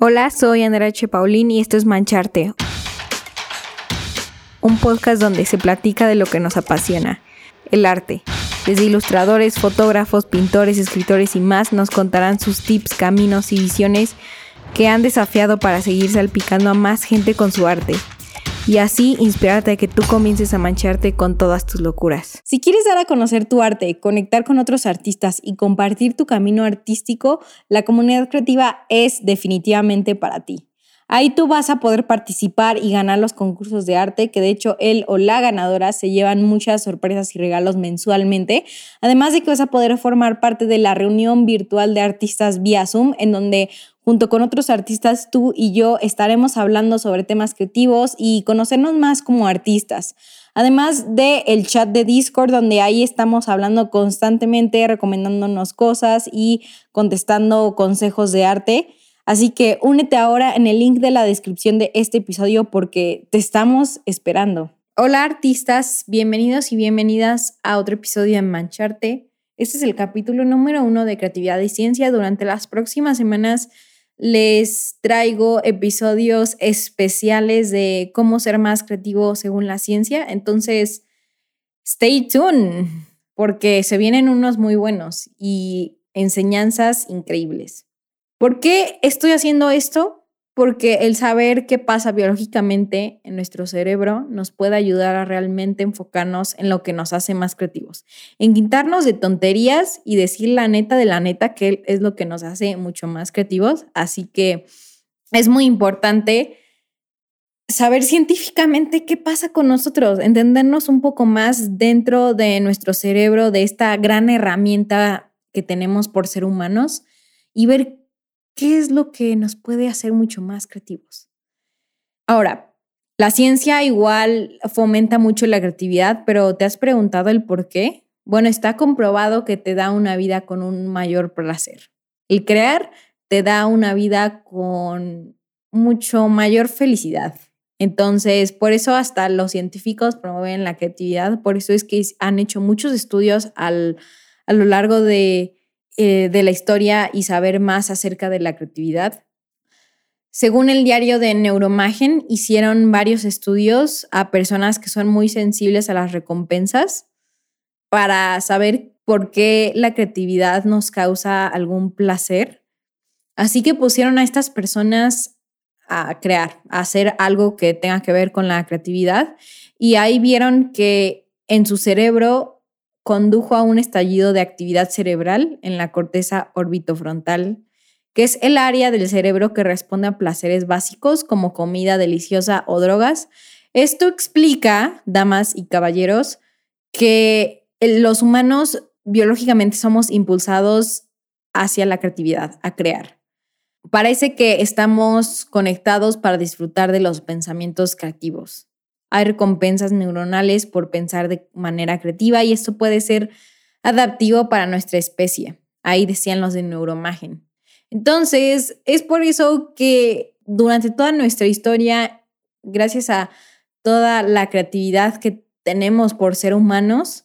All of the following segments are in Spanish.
Hola, soy Andrea H. Y esto es Mancharte, un podcast donde se platica de lo que nos apasiona, el arte. Desde ilustradores, fotógrafos, pintores, escritores y más nos contarán sus tips, caminos y visiones que han desafiado para seguir salpicando a más gente con su arte y así inspirarte a que tú comiences a mancharte con todas tus locuras. Si quieres dar a conocer tu arte, conectar con otros artistas y compartir tu camino artístico, la comunidad creativa es definitivamente para ti. Ahí tú vas a poder participar y ganar los concursos de arte, que de hecho él o la ganadora se llevan muchas sorpresas y regalos mensualmente. Además de que vas a poder formar parte de la reunión virtual de artistas vía Zoom, en donde Junto con otros artistas, tú y yo estaremos hablando sobre temas creativos y conocernos más como artistas. Además de el chat de Discord, donde ahí estamos hablando constantemente, recomendándonos cosas y contestando consejos de arte. Así que únete ahora en el link de la descripción de este episodio porque te estamos esperando. Hola artistas, bienvenidos y bienvenidas a otro episodio de Mancharte. Este es el capítulo número uno de Creatividad y Ciencia. Durante las próximas semanas les traigo episodios especiales de cómo ser más creativo según la ciencia. Entonces, stay tuned, porque se vienen unos muy buenos y enseñanzas increíbles. ¿Por qué estoy haciendo esto? Porque el saber qué pasa biológicamente en nuestro cerebro nos puede ayudar a realmente enfocarnos en lo que nos hace más creativos, en quitarnos de tonterías y decir la neta de la neta que es lo que nos hace mucho más creativos. Así que es muy importante saber científicamente qué pasa con nosotros, entendernos un poco más dentro de nuestro cerebro, de esta gran herramienta que tenemos por ser humanos y ver ¿Qué es lo que nos puede hacer mucho más creativos? Ahora, la ciencia igual fomenta mucho la creatividad, pero ¿te has preguntado el por qué? Bueno, está comprobado que te da una vida con un mayor placer. El crear te da una vida con mucho mayor felicidad. Entonces, por eso hasta los científicos promueven la creatividad, por eso es que han hecho muchos estudios a lo largo de eh, de la historia y saber más acerca de la creatividad. Según el diario de Neuromagen, hicieron varios estudios a personas que son muy sensibles a las recompensas para saber por qué la creatividad nos causa algún placer. Así que pusieron a estas personas a crear, a hacer algo que tenga que ver con la creatividad y ahí vieron que en su cerebro condujo a un estallido de actividad cerebral en la corteza orbitofrontal, que es el área del cerebro que responde a placeres básicos como comida deliciosa o drogas. Esto explica, damas y caballeros, que los humanos biológicamente somos impulsados hacia la creatividad, a crear. Parece que estamos conectados para disfrutar de los pensamientos creativos. Hay recompensas neuronales por pensar de manera creativa y esto puede ser adaptivo para nuestra especie. Ahí decían los de neuromagen. Entonces, es por eso que durante toda nuestra historia, gracias a toda la creatividad que tenemos por ser humanos,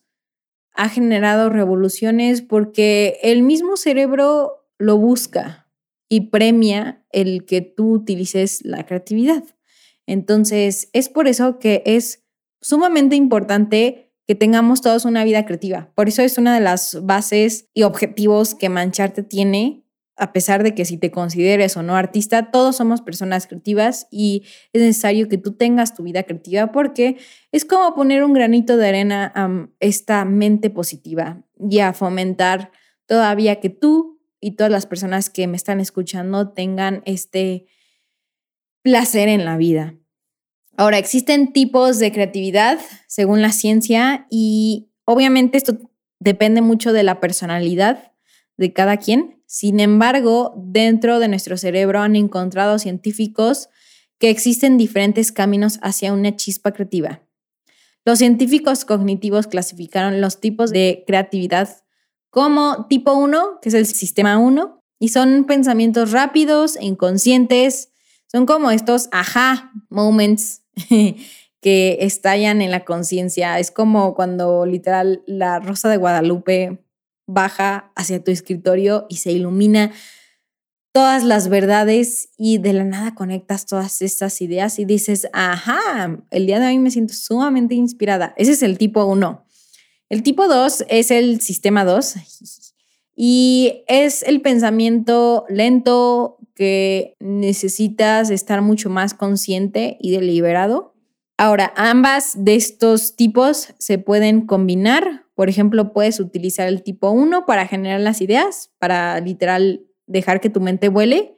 ha generado revoluciones porque el mismo cerebro lo busca y premia el que tú utilices la creatividad. Entonces, es por eso que es sumamente importante que tengamos todos una vida creativa. Por eso es una de las bases y objetivos que Mancharte tiene, a pesar de que si te consideres o no artista, todos somos personas creativas y es necesario que tú tengas tu vida creativa porque es como poner un granito de arena a esta mente positiva y a fomentar todavía que tú y todas las personas que me están escuchando tengan este placer en la vida. Ahora, existen tipos de creatividad según la ciencia y obviamente esto depende mucho de la personalidad de cada quien. Sin embargo, dentro de nuestro cerebro han encontrado científicos que existen diferentes caminos hacia una chispa creativa. Los científicos cognitivos clasificaron los tipos de creatividad como tipo 1, que es el sistema 1, y son pensamientos rápidos e inconscientes, son como estos aha moments que estallan en la conciencia. Es como cuando literal la rosa de Guadalupe baja hacia tu escritorio y se ilumina todas las verdades y de la nada conectas todas estas ideas y dices, ajá, el día de hoy me siento sumamente inspirada. Ese es el tipo 1. El tipo 2 es el sistema 2 y es el pensamiento lento que necesitas estar mucho más consciente y deliberado. Ahora, ambas de estos tipos se pueden combinar. Por ejemplo, puedes utilizar el tipo 1 para generar las ideas, para literal dejar que tu mente vuele.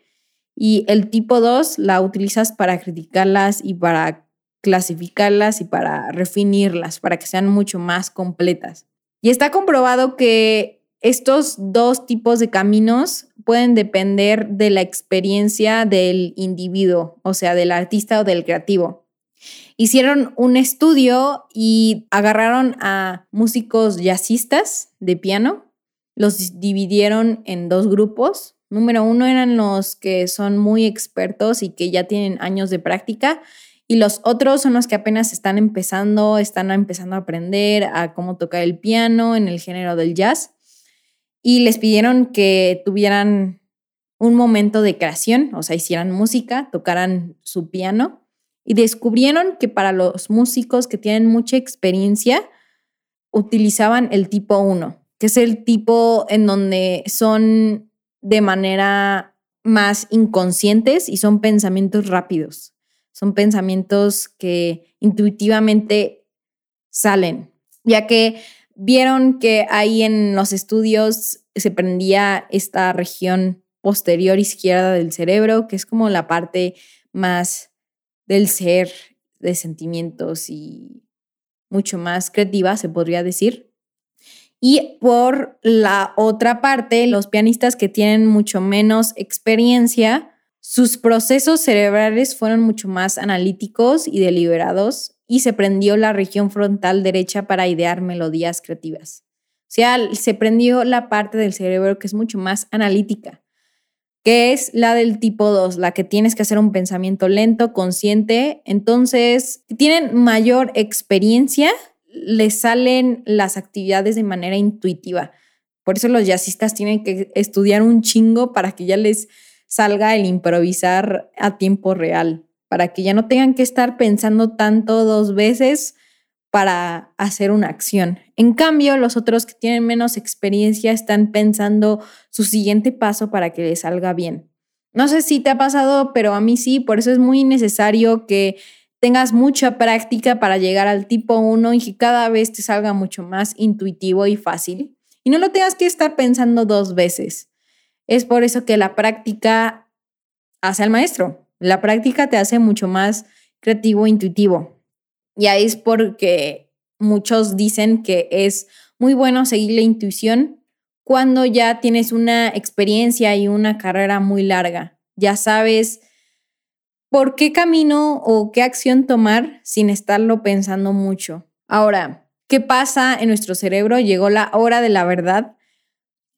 Y el tipo 2 la utilizas para criticarlas y para clasificarlas y para refinirlas, para que sean mucho más completas. Y está comprobado que estos dos tipos de caminos pueden depender de la experiencia del individuo, o sea, del artista o del creativo. Hicieron un estudio y agarraron a músicos jazzistas de piano, los dividieron en dos grupos. Número uno eran los que son muy expertos y que ya tienen años de práctica y los otros son los que apenas están empezando, están empezando a aprender a cómo tocar el piano en el género del jazz y les pidieron que tuvieran un momento de creación, o sea, hicieran música, tocaran su piano y descubrieron que para los músicos que tienen mucha experiencia utilizaban el tipo 1, que es el tipo en donde son de manera más inconscientes y son pensamientos rápidos, son pensamientos que intuitivamente salen, ya que vieron que ahí en los estudios se prendía esta región posterior izquierda del cerebro, que es como la parte más del ser, de sentimientos y mucho más creativa, se podría decir. Y por la otra parte, los pianistas que tienen mucho menos experiencia, sus procesos cerebrales fueron mucho más analíticos y deliberados y se prendió la región frontal derecha para idear melodías creativas. O sea, se prendió la parte del cerebro que es mucho más analítica, que es la del tipo 2, la que tienes que hacer un pensamiento lento, consciente. Entonces, tienen mayor experiencia, les salen las actividades de manera intuitiva. Por eso los jazzistas tienen que estudiar un chingo para que ya les salga el improvisar a tiempo real para que ya no tengan que estar pensando tanto dos veces para hacer una acción. En cambio, los otros que tienen menos experiencia están pensando su siguiente paso para que les salga bien. No sé si te ha pasado, pero a mí sí, por eso es muy necesario que tengas mucha práctica para llegar al tipo 1 y que cada vez te salga mucho más intuitivo y fácil. Y no lo tengas que estar pensando dos veces. Es por eso que la práctica hace al maestro. La práctica te hace mucho más creativo e intuitivo. Y ahí es porque muchos dicen que es muy bueno seguir la intuición cuando ya tienes una experiencia y una carrera muy larga. Ya sabes por qué camino o qué acción tomar sin estarlo pensando mucho. Ahora, ¿qué pasa en nuestro cerebro? Llegó la hora de la verdad.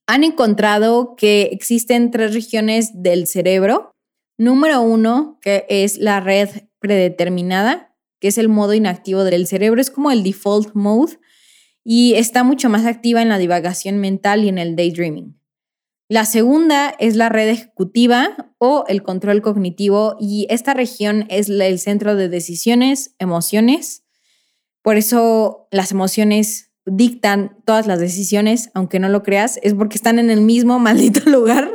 Han encontrado que existen tres regiones del cerebro Número uno, que es la red predeterminada, que es el modo inactivo del cerebro, es como el default mode y está mucho más activa en la divagación mental y en el daydreaming. La segunda es la red ejecutiva o el control cognitivo y esta región es el centro de decisiones, emociones. Por eso las emociones dictan todas las decisiones, aunque no lo creas, es porque están en el mismo maldito lugar.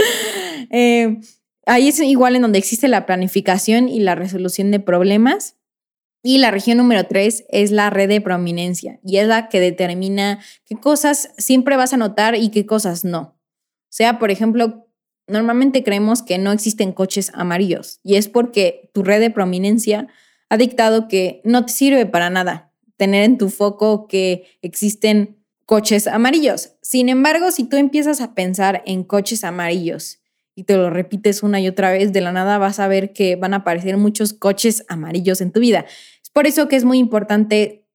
eh, Ahí es igual en donde existe la planificación y la resolución de problemas. Y la región número tres es la red de prominencia y es la que determina qué cosas siempre vas a notar y qué cosas no. O sea, por ejemplo, normalmente creemos que no existen coches amarillos y es porque tu red de prominencia ha dictado que no te sirve para nada tener en tu foco que existen coches amarillos. Sin embargo, si tú empiezas a pensar en coches amarillos y te lo repites una y otra vez, de la nada vas a ver que van a aparecer muchos coches amarillos en tu vida. Es por eso que es muy importante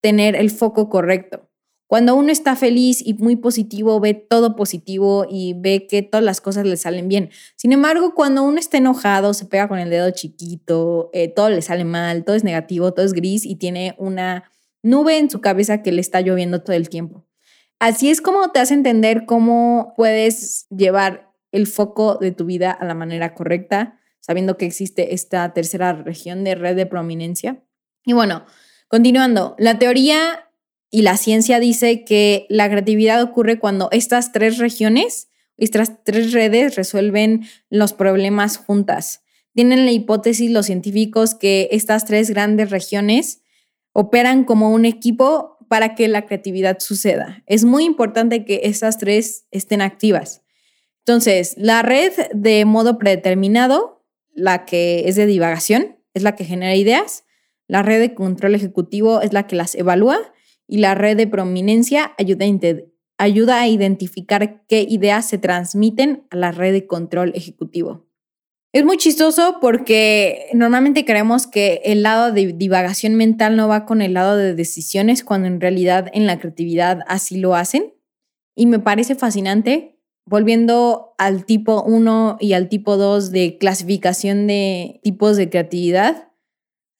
tener el foco correcto. Cuando uno está feliz y muy positivo, ve todo positivo y ve que todas las cosas le salen bien. Sin embargo, cuando uno está enojado, se pega con el dedo chiquito, eh, todo le sale mal, todo es negativo, todo es gris y tiene una nube en su cabeza que le está lloviendo todo el tiempo. Así es como te hace entender cómo puedes llevar el foco de tu vida a la manera correcta, sabiendo que existe esta tercera región de red de prominencia. Y bueno, continuando, la teoría y la ciencia dice que la creatividad ocurre cuando estas tres regiones, estas tres redes resuelven los problemas juntas. Tienen la hipótesis los científicos que estas tres grandes regiones operan como un equipo para que la creatividad suceda. Es muy importante que estas tres estén activas. Entonces, la red de modo predeterminado, la que es de divagación, es la que genera ideas. La red de control ejecutivo es la que las evalúa. Y la red de prominencia ayuda a, identificar qué ideas se transmiten a la red de control ejecutivo. Es muy chistoso porque normalmente creemos que el lado de divagación mental no va con el lado de decisiones, cuando en realidad en la creatividad así lo hacen. Y me parece fascinante, volviendo al tipo 1 y al tipo 2 de clasificación de tipos de creatividad.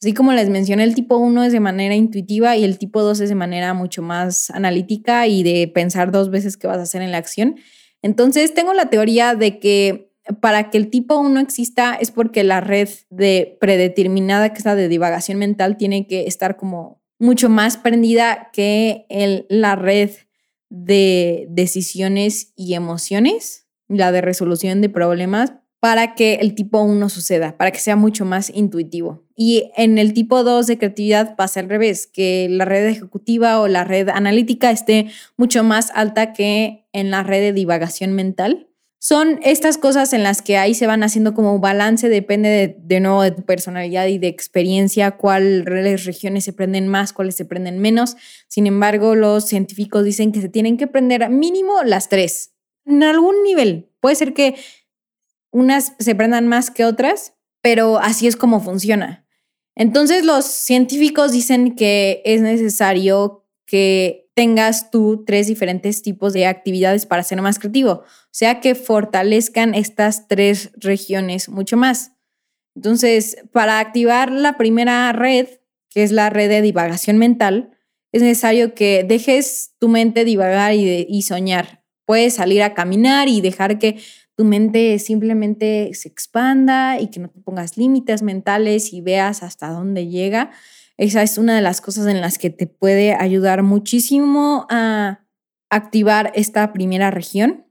Así como les mencioné, el tipo 1 es de manera intuitiva y el tipo 2 es de manera mucho más analítica y de pensar dos veces qué vas a hacer en la acción. Entonces, tengo la teoría de que para que el tipo 1 exista es porque la red de predeterminada, que es la de divagación mental, tiene que estar como mucho más prendida que la red de decisiones y emociones, la de resolución de problemas, para que el tipo 1 suceda, para que sea mucho más intuitivo. Y en el tipo 2 de creatividad pasa al revés, que la red ejecutiva o la red analítica esté mucho más alta que en la red de divagación mental son estas cosas en las que ahí se van haciendo como balance, depende de, de nuevo de tu personalidad y de experiencia, cuáles regiones se prenden más, cuáles se prenden menos. Sin embargo, los científicos dicen que se tienen que prender mínimo las tres, en algún nivel. Puede ser que unas se prendan más que otras, pero así es como funciona. Entonces los científicos dicen que es necesario que tengas tú tres diferentes tipos de actividades para ser más creativo, o sea que fortalezcan estas tres regiones mucho más. Entonces, para activar la primera red, que es la red de divagación mental, es necesario que dejes tu mente divagar y, y soñar. Puedes salir a caminar y dejar que tu mente simplemente se expanda y que no te pongas límites mentales y veas hasta dónde llega. Esa es una de las cosas en las que te puede ayudar muchísimo a activar esta primera región.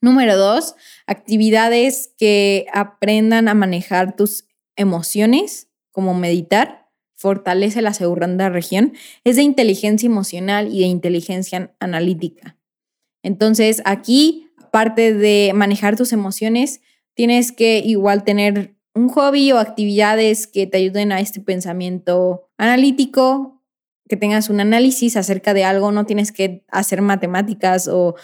Número dos, actividades que aprendan a manejar tus emociones, como meditar, fortalece la segunda región, es de inteligencia emocional y de inteligencia analítica. Entonces, aquí, aparte de manejar tus emociones, tienes que igual tener un hobby o actividades que te ayuden a este pensamiento analítico, que tengas un análisis acerca de algo, no tienes que hacer matemáticas o,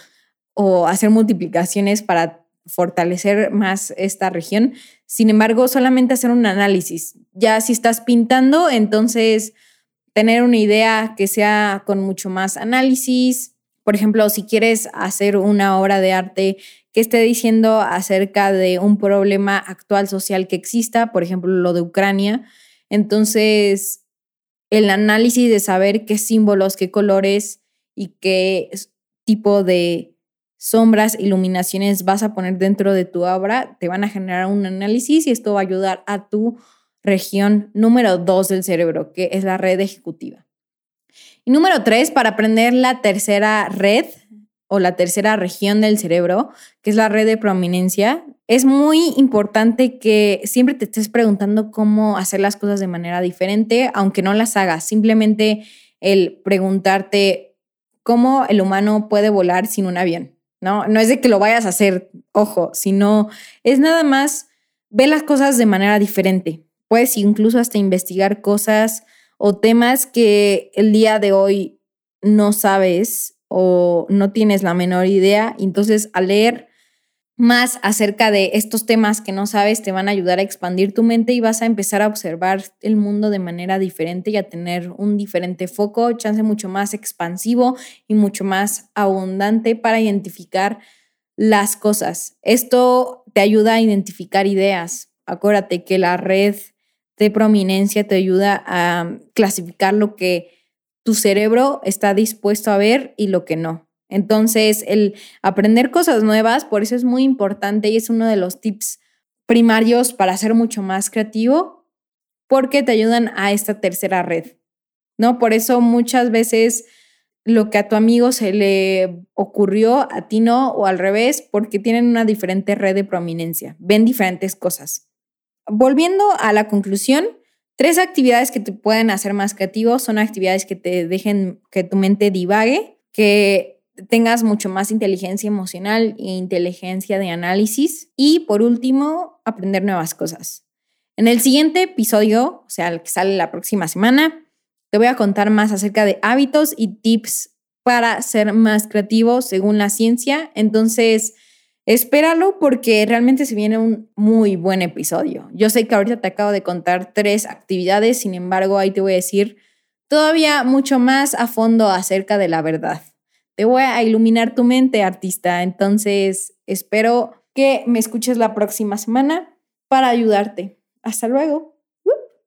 o hacer multiplicaciones para fortalecer más esta región. Sin embargo, solamente hacer un análisis. Ya si estás pintando, entonces tener una idea que sea con mucho más análisis. Por ejemplo, si quieres hacer una obra de arte que esté diciendo acerca de un problema actual social que exista, por ejemplo, lo de Ucrania. Entonces, el análisis de saber qué símbolos, qué colores y qué tipo de sombras, iluminaciones vas a poner dentro de tu obra, te van a generar un análisis y esto va a ayudar a tu región número dos del cerebro, que es la red ejecutiva. Y número tres, para aprender la tercera red, o la tercera región del cerebro, que es la red de prominencia, es muy importante que siempre te estés preguntando cómo hacer las cosas de manera diferente, aunque no las hagas. Simplemente el preguntarte cómo el humano puede volar sin un avión. No, no es de que lo vayas a hacer, ojo, sino es nada más ver las cosas de manera diferente. Puedes incluso hasta investigar cosas o temas que el día de hoy no sabes o no tienes la menor idea. Entonces, al leer más acerca de estos temas que no sabes, te van a ayudar a expandir tu mente y vas a empezar a observar el mundo de manera diferente y a tener un diferente foco, chance mucho más expansivo y mucho más abundante para identificar las cosas. Esto te ayuda a identificar ideas. Acuérdate que la red de prominencia te ayuda a clasificar lo que tu cerebro está dispuesto a ver y lo que no. Entonces, el aprender cosas nuevas, por eso es muy importante y es uno de los tips primarios para ser mucho más creativo, porque te ayudan a esta tercera red, ¿no? Por eso muchas veces lo que a tu amigo se le ocurrió, a ti no, o al revés, porque tienen una diferente red de prominencia, ven diferentes cosas. Volviendo a la conclusión, tres actividades que te pueden hacer más creativo son actividades que te dejen que tu mente divague, que tengas mucho más inteligencia emocional e inteligencia de análisis. Y por último, aprender nuevas cosas. En el siguiente episodio, o sea, el que sale la próxima semana, te voy a contar más acerca de hábitos y tips para ser más creativo según la ciencia. Entonces, espéralo porque realmente se viene un muy buen episodio. Yo sé que ahorita te acabo de contar tres actividades, sin embargo, ahí te voy a decir todavía mucho más a fondo acerca de la verdad. Te voy a iluminar tu mente, artista. Entonces, espero que me escuches la próxima semana para ayudarte. Hasta luego.